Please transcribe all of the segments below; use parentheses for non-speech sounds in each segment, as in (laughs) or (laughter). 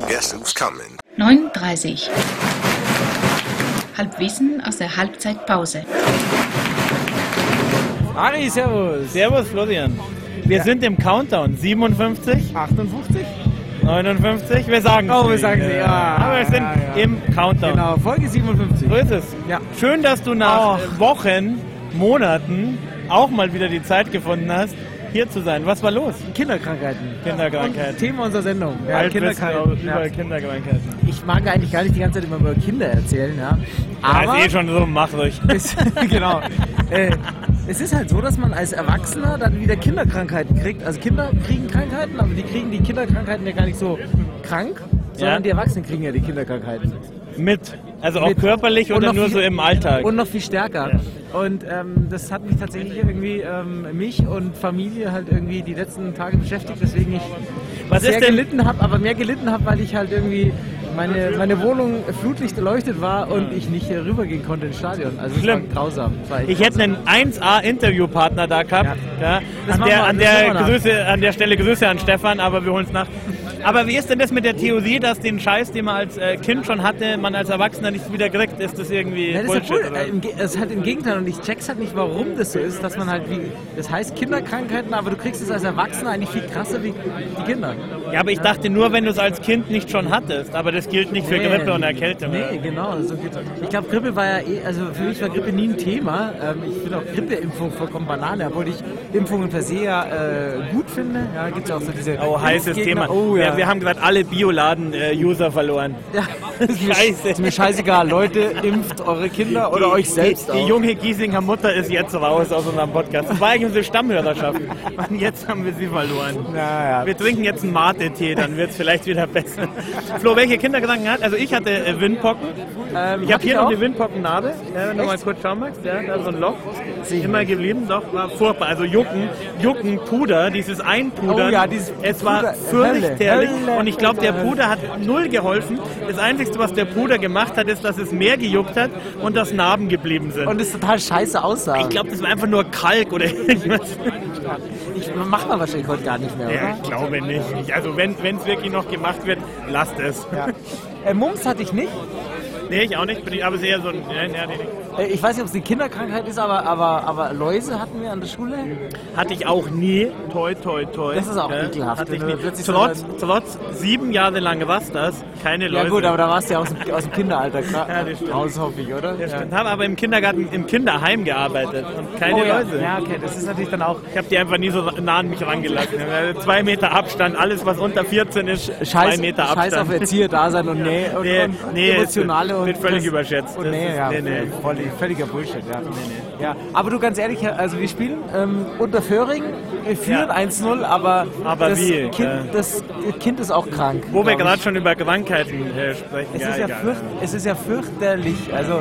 Guess who's coming? 9.30 Halbwissen aus der Halbzeitpause. Ari, servus. Servus Florian. Wir sind im Countdown. 57, 58? 59, wir sagen Oh, wir sagen sie, ja. Aber wir sind Ja, ja. im Countdown. Genau, Folge 57. So ist es. Ja. Schön, dass du nach Och. Wochen, Monaten auch mal wieder die Zeit gefunden hast, hier zu sein. Was war los? Kinderkrankheiten. Kinderkrankheiten. Und Thema unserer Sendung. Ja, Kinderkrankheiten. über Ja. Kinderkrankheiten. Ich mag eigentlich gar nicht die ganze Zeit immer über Kinder erzählen, ja. Aber Aber ist eh schon so, mach ruhig. es, genau. Äh, es ist halt so, dass man als Erwachsener dann wieder Kinderkrankheiten kriegt. Also Kinder kriegen Krankheiten, aber die kriegen die Kinderkrankheiten ja gar nicht so krank, sondern Ja. die Erwachsenen kriegen ja die Kinderkrankheiten. Mit. Also auch körperlich oder nur viel- so im Alltag? Und noch viel stärker. Und ähm, das hat mich tatsächlich irgendwie, ähm, mich und Familie halt irgendwie die letzten Tage beschäftigt, weswegen ich Was sehr ist denn- gelitten habe, aber mehr gelitten habe, weil ich halt irgendwie meine, meine Wohnung flutlicht erleuchtet war und ich nicht äh, rübergehen konnte ins Stadion. Also es Schlimm. war grausam. Es war Ich hätte einen 1A-Interviewpartner da gehabt. Ja. Das An, der, an, der. Grüße, an der Stelle Grüße an Stefan, aber wir holen es nach. Aber wie ist denn das mit der Theorie, dass den Scheiß, den man als äh, Kind schon hatte, man als Erwachsener nicht wieder kriegt? Ist das irgendwie Ja, das ist ja Bullshit? cool. Äh, Es hat im Gegenteil und ich check's halt nicht, warum das so ist, dass man halt wie, das heißt Kinderkrankheiten, aber du kriegst es als Erwachsener eigentlich viel krasser wie die Kinder. Ja, aber ich dachte nur, wenn du es als Kind nicht schon hattest. Aber das gilt nicht für Nee, Grippe und Erkältung. Nee, oder? genau. So ich glaube, Grippe war ja eh, also für mich war Grippe nie ein Thema. Ähm, ich finde auch Grippeimpfung vollkommen Banane, obwohl ich Impfungen per se ja äh, gut finde. Ja, gibt ja auch so diese. Oh, heißes. Thema. Oh ja. Wir, haben gerade alle Bioladen-User verloren. ja. Ist, mir, Scheiße. ist mir scheißegal. Leute, impft eure Kinder oder euch selbst die, die junge Giesinger Mutter ist jetzt raus aus unserem Podcast. Das war eigentlich unsere Stammhörerschaft. Und jetzt haben wir sie verloren. Ja, ja. Wir trinken jetzt einen Mate-Tee, dann wird es vielleicht wieder besser. Flo, welche Kindergedanken hat? Also ich hatte äh, Windpocken. Ähm, Ich habe hier noch die Windpockennarbe. Ja, wenn du mal kurz schauen magst. Ja, da ist so ein Loch. Immer geblieben. Doch, war furchtbar. Also Jucken, Jucken, Puder, dieses Einpudern. Oh ja, dieses es war fürchterlich. Und ich glaube, der. Puder hat null geholfen. Das Einzige, was der Puder gemacht hat, ist, dass es mehr gejuckt hat und dass Narben geblieben sind. Und es total scheiße aussah. ich glaube, das war einfach nur Kalk oder irgendwas. ich, macht man wahrscheinlich heute gar nicht mehr, oder? Ja, ich glaube nicht. Ich, also wenn es wirklich noch gemacht wird, lasst es. Ja. Äh, Mumps hatte ich nicht. Nee, ich auch nicht. Bin ich, aber sehr so ein. Ja, nee, nee. Äh, Ich weiß nicht, ob es eine Kinderkrankheit ist, aber, aber, aber Läuse hatten wir an der Schule. Hatte ich auch nie. Toi, toi, toi. Das ist auch Ja, ekelhaft, Hatte ich nie. Trotz, trotz sieben Jahre lang was das, keine Leute. Ja gut, aber da warst du ja aus dem, aus dem Kinderalter (laughs) Ja, das stimmt. raus, hoffe ich, oder? Ja, stimmt. Habe aber im Kindergarten, im Kinderheim gearbeitet und keine Oh, ja. Läuse. ja, okay, das ist natürlich dann auch Ich habe die einfach nie so nah an mich rangelassen. Zwei Meter Abstand, alles was unter 14 ist, zwei Scheiß, Meter Abstand. Scheiß auf Erzieher-Dasein und Nähe und, Nee, und nee, emotionale es und wird völlig das- überschätzt. Und Das Nähe, ist- ja, nee, nee. Voll, völliger Bullshit, ja. ja. Aber du, ganz ehrlich, also wir spielen ähm, unter Föhring, wir führen Ja. 1-0, aber, Aber das, wie, kind, ja. das Kind ist auch krank. Wo wir gerade schon über Krankheiten äh, sprechen. Es, ist ja fürcht, es ist ja fürchterlich. Also,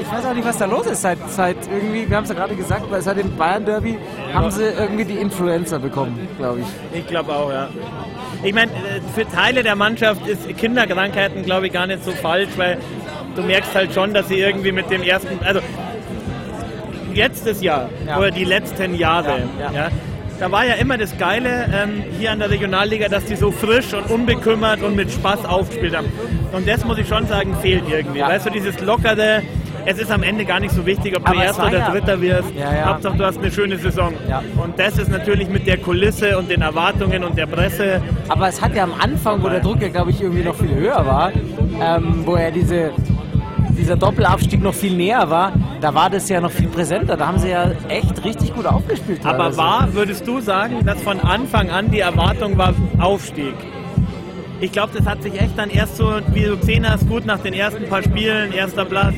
ich weiß auch nicht, was da los ist. Seit, seit irgendwie, wir haben es ja gerade gesagt, weil seit dem Bayern-Derby haben sie irgendwie die Influencer bekommen, glaube ich. Ich glaube auch, ja. Ich meine, äh, für Teile der Mannschaft ist Kinderkrankheiten, glaube ich, gar nicht so falsch, weil du merkst halt schon, dass sie irgendwie mit dem ersten, also letztes Jahr Ja. oder die letzten Jahre, Ja, ja, da war ja immer das Geile ähm, hier an der Regionalliga, dass die so frisch und unbekümmert und mit Spaß aufgespielt haben. Und das muss ich schon sagen, fehlt irgendwie. Weißt du, dieses lockere, es ist am Ende gar nicht so wichtig, ob du Aber Erster oder ja- Dritter wirst. Ja, ja. Hauptsache, du hast eine schöne Saison. Und das ist natürlich mit der Kulisse und den Erwartungen und der Presse. Aber es hat ja am Anfang, wo der Druck ja, glaube ich, irgendwie noch viel höher war, ähm, wo ja diese, dieser Doppelabstieg noch viel näher war, da war das ja noch viel präsenter. Da haben sie ja echt richtig gut aufgespielt. Aber teilweise. war, würdest du sagen, dass von Anfang an die Erwartung war Aufstieg? Ich glaube, das hat sich echt dann erst so, wie du gesehen hast, gut nach den ersten paar Spielen, erster Platz.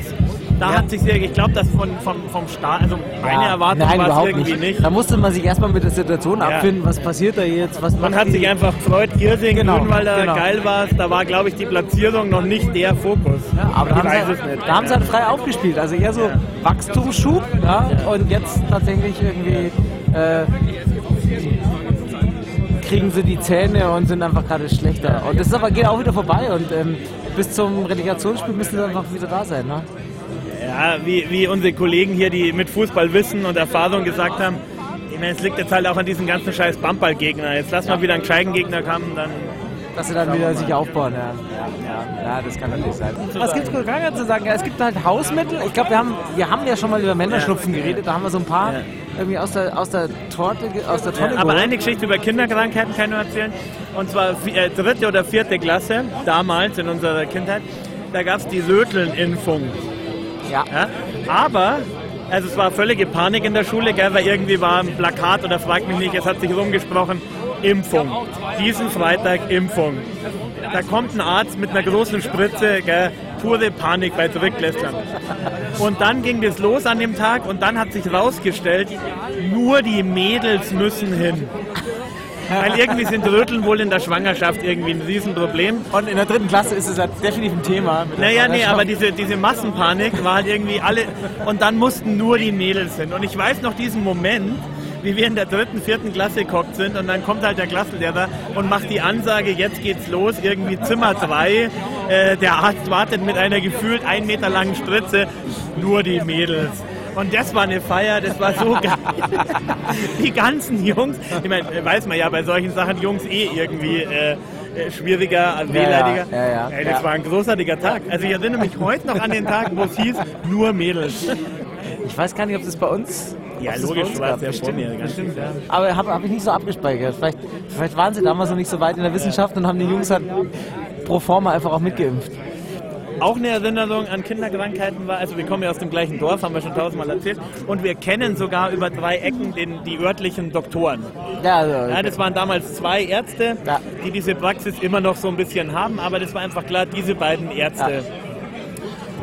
Da Ja. hat sich sehr, ich glaube, dass von, vom, vom Start, also meine Ja, Erwartung nein, war es überhaupt irgendwie nicht. Da musste man sich erstmal mit der Situation Ja. abfinden, was passiert da jetzt, was Man hat die- sich einfach gefreut, Girsing, Genau, Grünwalder, genau. geil war es. Da war, glaube ich, die Platzierung noch nicht der Fokus. Ja, aber da haben, sie, es nicht. da haben sie halt frei aufgespielt. Also eher so Wachstumsschub ja, und jetzt tatsächlich irgendwie äh, kriegen sie die Zähne und sind einfach gerade schlechter. Und das ist aber geht auch wieder vorbei und ähm, bis zum Relegationsspiel müssen sie einfach wieder da sein. Ne? Ja, wie, wie unsere Kollegen hier, die mit Fußball Wissen und Erfahrung gesagt haben, ich meine, es liegt jetzt halt auch an diesen ganzen scheiß Bamball-Gegner. Jetzt lass mal wieder einen gescheiten Gegner kommen, dann dass sie dann wieder sich aufbauen. Ja, ja, ja, ja das kann natürlich sein. Was gibt es gar zu sagen? Ja, es gibt halt Hausmittel. Ich glaube, wir haben, wir haben ja schon mal über Männerschnupfen geredet. Da haben wir so ein paar irgendwie aus der, aus der Torte, aus der Tonne aber eine Geschichte über Kinderkrankheiten kann ich nur erzählen. Und zwar äh, dritte oder vierte Klasse, damals in unserer Kindheit, da gab es die Söteln-Impfung. Ja. Ja? Aber, also es war völlige Panik in der Schule, gell, weil irgendwie war ein Plakat oder frag mich nicht, es hat sich rumgesprochen, Impfung. Diesen Freitag Impfung. Da kommt ein Arzt mit einer großen Spritze, gell, pure Panik bei Zurücklässern. Und dann ging das los an dem Tag und dann hat sich rausgestellt, nur die Mädels müssen hin. Weil irgendwie sind Röteln wohl in der Schwangerschaft irgendwie ein Riesenproblem. Und in der dritten Klasse ist es halt definitiv ein Thema. Naja, nee, aber diese, diese Massenpanik war halt irgendwie alle. Und dann mussten nur die Mädels hin. Und ich weiß noch diesen Moment, wie wir in der dritten, vierten Klasse gekocht sind und dann kommt halt der Klassenlehrer und macht die Ansage, jetzt geht's los, irgendwie Zimmer 3. Äh, der Arzt wartet mit einer gefühlt ein Meter langen Spritze, nur die Mädels. Und das war eine Feier, das war so geil. Die ganzen Jungs, ich meine, weiß man ja bei solchen Sachen, Jungs eh irgendwie äh, äh, schwieriger, wehleidiger. ja, ja, Ey, das ja. war ein großartiger Tag. Also ich erinnere mich heute noch an den Tag, wo es hieß, nur Mädels. Ich weiß gar nicht, ob das bei uns. Ja, logisch, warst gab. ja Bestimmt, mir, ja. Aber habe hab ich nicht so abgespeichert. Vielleicht, vielleicht waren sie damals noch nicht so weit in der Wissenschaft und haben die Jungs halt pro forma einfach auch mitgeimpft. Auch eine Erinnerung an Kinderkrankheiten war, also wir kommen ja aus dem gleichen Dorf, haben wir schon tausendmal erzählt, und wir kennen sogar über drei Ecken den, die örtlichen Doktoren. Ja, also, Ja, das waren damals zwei Ärzte, Ja. die diese Praxis immer noch so ein bisschen haben, aber das war einfach klar, diese beiden Ärzte.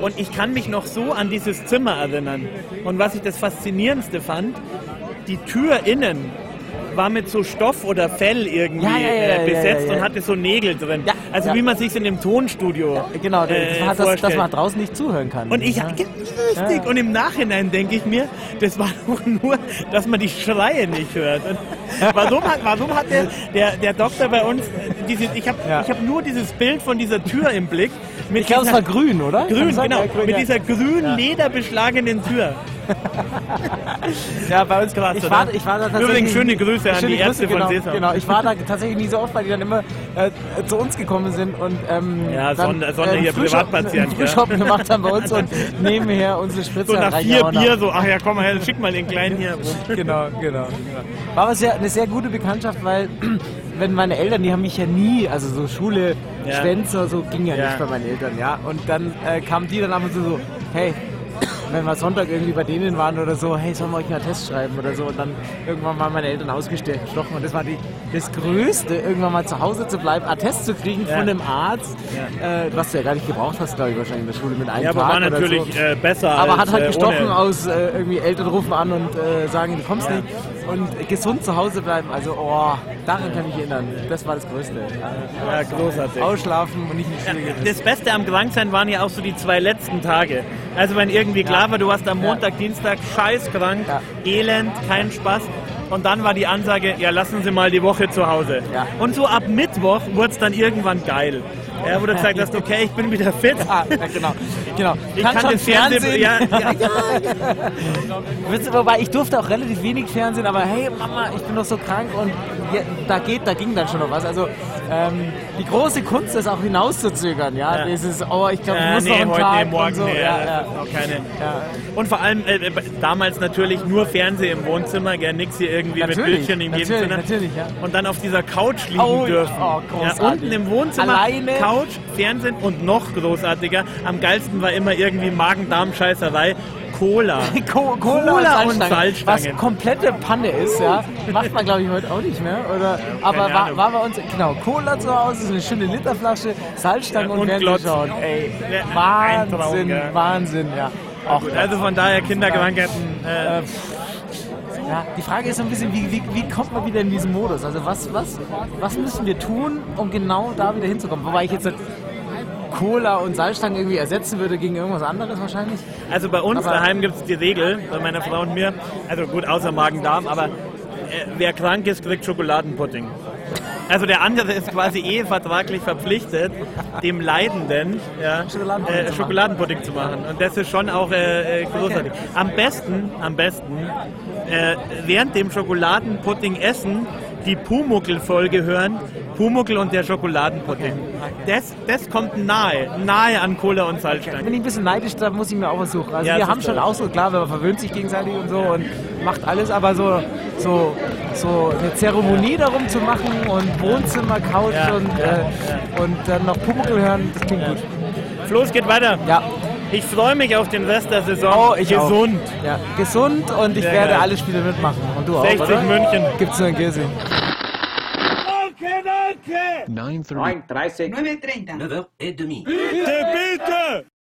Und ich kann mich noch so an dieses Zimmer erinnern. Und was ich das Faszinierendste fand, die Tür innen war mit so Stoff oder Fell irgendwie Ja, ja, ja, äh, besetzt und hatte so Nägel drin. Also wie man sich in dem Tonstudio genau, das, äh, hat das, dass vorstellt. man draußen nicht zuhören kann. Und ich, richtig. Und im Nachhinein denke ich mir, das war (laughs) doch nur, dass man die Schreie nicht hört. Und warum hat, warum hat der, der, der Doktor bei uns, äh, diese, ich habe Ja. ich hab nur dieses Bild von dieser Tür im Blick. Ich glaube, es war grün, oder? Grün, genau. Grün, mit dieser grün lederbeschlagenen Tür. (laughs) Ja, bei uns Krass, ich war, ich war da tatsächlich Übrigens schöne Grüße an schöne die Ärzte Grüße, von genau, Sesam. Genau, ich war da tatsächlich nie so oft, weil die dann immer äh, zu uns gekommen sind und ähm, Ja, dann, Sonder- Sonder einen hier, Privatpatient, einen ja. Gemacht haben bei uns (laughs) und nebenher unsere Spritze So nach vier Bier, so, ach ja, komm mal her, schick mal den Kleinen hier. (laughs) Genau, genau, genau. War aber sehr, eine sehr gute Bekanntschaft, weil (clears throat) wenn meine Eltern, die haben mich ja nie, also so Schule, Ja. Schwänze, so ging ja, Ja. nicht bei meinen Eltern, ja. Und dann äh, kamen die dann ab und zu so, hey, wenn wir Sonntag irgendwie bei denen waren oder so, hey, sollen wir euch mal einen Test schreiben oder so. Und dann irgendwann mal meine Eltern ausgestochen. Und das war die, das Größte, irgendwann mal zu Hause zu bleiben, einen Test zu kriegen Ja. von einem Arzt, äh, was du ja gar nicht gebraucht hast, glaube ich, wahrscheinlich in der Schule mit einem Ja, aber Tag war oder natürlich so. äh, besser Aber als, hat halt äh, gestochen ohne. aus, äh, irgendwie Eltern rufen an und äh, sagen, du kommst nicht. Und gesund zu Hause bleiben, also, oh, daran kann ich mich erinnern. Das war das Größte. Ja, großartig. Ausschlafen und nicht in die Schule gehen. Das Beste am Kranksein waren ja auch so die zwei letzten Tage. Also wenn irgendwie klar war, du warst am Montag, Dienstag scheißkrank, elend, kein Spaß. Und dann war die Ansage, ja lassen Sie mal die Woche zu Hause. Und so ab Mittwoch wurde es dann irgendwann geil. Ja, wo du gesagt hast, okay, ich bin wieder fit. Ah, ja, genau, genau. Ich kann, schon das Fernsehen, ja, (laughs) ja, ja, ihr, Wobei ich durfte auch relativ wenig Fernsehen, aber hey Mama, ich bin doch so krank und ja, da geht, da ging dann schon noch was. Also ähm, die große Kunst ist auch hinauszuzögern, ja. Ja. Dieses, oh, ich glaube, ich Äh, muss nee, noch einen heute, Tag nee, morgen, und so. nee, ja, ja. noch keine. Ja. Und vor allem äh, äh, damals natürlich nur Fernsehen im Wohnzimmer, gell, nix hier irgendwie mit Natürlich, Bildchen in jedem natürlich, Zimmer. natürlich, ja. Und dann auf dieser Couch liegen Oh, dürfen. oh, ja, großartig. unten im Wohnzimmer, Alleine. Couch, Fernsehen und noch großartiger. Am geilsten war immer irgendwie Magen-Darm-Scheißerei. Cola. (laughs) Co Cola, Cola und und Salzstangen, was komplette Panne ist, ja. Macht man, glaube ich, heute auch nicht mehr. Oder, aber war, war bei uns, genau, Cola zu Hause, so eine schöne Literflasche, Salzstangen Ja, und, und Fernsehen schauen. Ey, ein Traum, Wahnsinn. Wahnsinn, ja. Auch also von daher Kinderkrankheiten. Äh, Ja, die Frage ist so ein bisschen, wie, wie, wie kommt man wieder in diesen Modus? Also was, was, was müssen wir tun, um genau da wieder hinzukommen? Wobei ich jetzt halt Cola und Salzstangen irgendwie ersetzen würde gegen irgendwas anderes wahrscheinlich. Also bei uns Aber- daheim gibt es die Regel, bei meiner Frau und mir, also gut, außer Magen-Darm, aber äh, wer krank ist, kriegt Schokoladenpudding. Also der andere ist quasi eh vertraglich verpflichtet, dem Leidenden ja, Schokoladenpudding äh, zu machen. Zu machen. Und das ist schon auch äh, äh, großartig. Am besten, am besten, äh, während dem Schokoladenpudding essen, die Pumuckel-Folge hören, Pumuckl und der Schokoladenpudding. Das, das kommt nahe, nahe an Cola und Salzstein. Bin ich ein bisschen neidisch, da muss ich mir auch was suchen. Also Ja, wir haben schon toll. auch so, klar, man verwöhnt sich gegenseitig und so und macht alles, aber so, so, so eine Zeremonie darum zu machen und Wohnzimmer, Couch Ja, und, ja, äh, und dann noch Pumuckl hören, das klingt gut. Flo, es geht weiter. Ja, Ich freue mich auf den Rest der Saison. oh, ich Gesund. Auch. Ja, gesund und ich Sehr werde alle Spiele mitmachen. Und du auch, 60 oder? München. Gibt's nur in Girsing. 9.30. 9.30. 9.30. 9, 30,